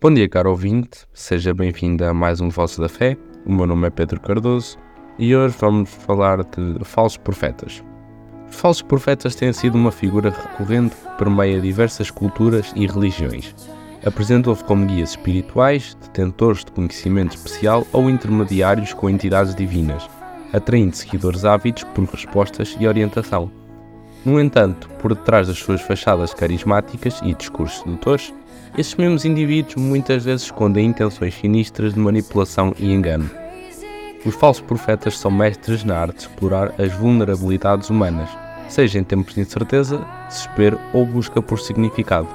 Bom dia, caro ouvinte, seja bem-vindo a mais um Voz da Fé. O meu nome é Pedro Cardoso e hoje vamos falar de falsos profetas. Os falsos profetas têm sido uma figura recorrente que permeia diversas culturas e religiões. Apresentam-se como guias espirituais, detentores de conhecimento especial ou intermediários com entidades divinas, atraindo seguidores ávidos por respostas e orientação. No entanto, por detrás das suas fachadas carismáticas e discursos sedutores, estes mesmos indivíduos muitas vezes escondem intenções sinistras de manipulação e engano. Os falsos profetas são mestres na arte de explorar as vulnerabilidades humanas, seja em tempos de incerteza, desespero ou busca por significado.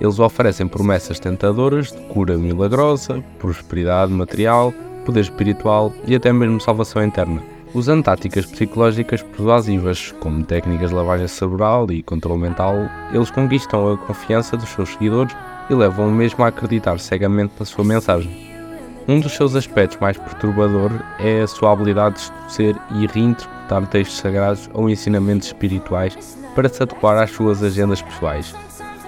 Eles oferecem promessas tentadoras de cura milagrosa, prosperidade material, poder espiritual e até mesmo salvação interna. Usando táticas psicológicas persuasivas, como técnicas de lavagem cerebral e controle mental, eles conquistam a confiança dos seus seguidores e levam-o mesmo a acreditar cegamente na sua mensagem. Um dos seus aspectos mais perturbador é a sua habilidade de distorcer e reinterpretar textos sagrados ou ensinamentos espirituais para se adequar às suas agendas pessoais.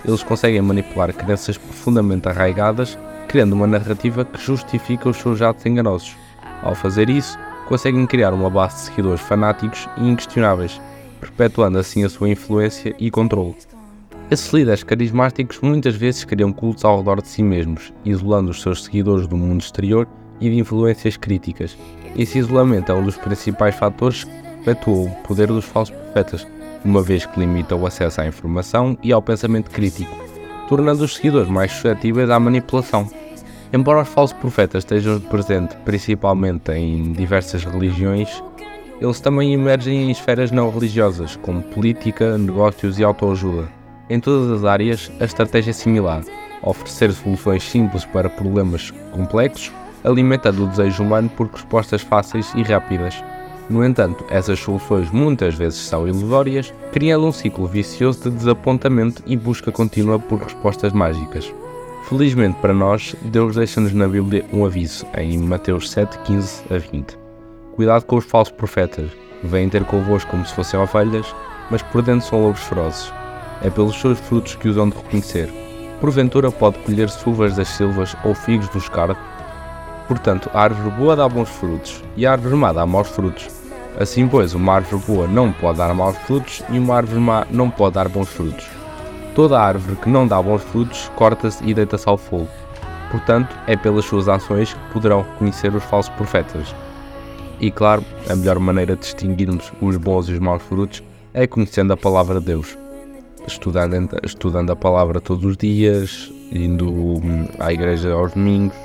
Eles conseguem manipular crenças profundamente arraigadas, criando uma narrativa que justifica os seus atos enganosos. Ao fazer isso, conseguem criar uma base de seguidores fanáticos e inquestionáveis, perpetuando assim a sua influência e controle. Esses líderes carismáticos muitas vezes criam cultos ao redor de si mesmos, isolando os seus seguidores do mundo exterior e de influências críticas. Esse isolamento é um dos principais fatores que perpetuou o poder dos falsos profetas, uma vez que limita o acesso à informação e ao pensamento crítico, tornando os seguidores mais suscetíveis à manipulação. Embora os falsos profetas estejam presentes principalmente em diversas religiões, eles também emergem em esferas não religiosas, como política, negócios e autoajuda. Em todas as áreas, a estratégia é similar: oferecer soluções simples para problemas complexos, alimentando o desejo humano por respostas fáceis e rápidas. No entanto, essas soluções muitas vezes são ilusórias, criando um ciclo vicioso de desapontamento e busca contínua por respostas mágicas. Felizmente para nós, Deus deixa-nos na Bíblia um aviso, em Mateus 7, 15 a 20. Cuidado com os falsos profetas, vêm ter convosco como se fossem ovelhas, mas por dentro são lobos ferozes. É pelos seus frutos que os hão de reconhecer. Porventura pode colher-se uvas das silvas ou figos dos cardos? Portanto, a árvore boa dá bons frutos, e a árvore má dá maus frutos. Assim, pois, uma árvore boa não pode dar maus frutos, e uma árvore má não pode dar bons frutos. Toda árvore que não dá bons frutos corta-se e deita-se ao fogo. Portanto, é pelas suas ações que poderão reconhecer os falsos profetas. E claro, a melhor maneira de distinguirmos os bons e os maus frutos é conhecendo a palavra de Deus. Estudando, estudando a palavra todos os dias, indo hum, à igreja aos domingos,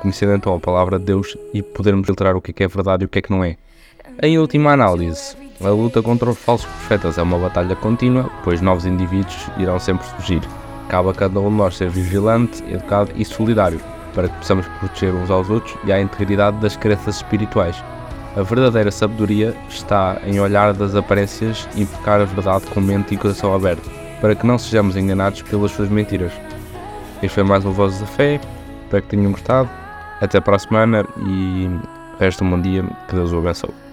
conhecendo então a palavra de Deus e podermos filtrar o que é, que é verdade e o que é que não é. Em última análise, a luta contra os falsos profetas é uma batalha contínua, pois novos indivíduos irão sempre surgir. Cabe a cada um de nós ser vigilante, educado e solidário, para que possamos proteger uns aos outros e à integridade das crenças espirituais. A verdadeira sabedoria está em olhar das aparências e invocar a verdade com mente e coração aberto, para que não sejamos enganados pelas suas mentiras. Este foi mais um Voz da Fé, espero que tenham gostado. Até para a semana e resta um bom dia, que Deus o abençoe.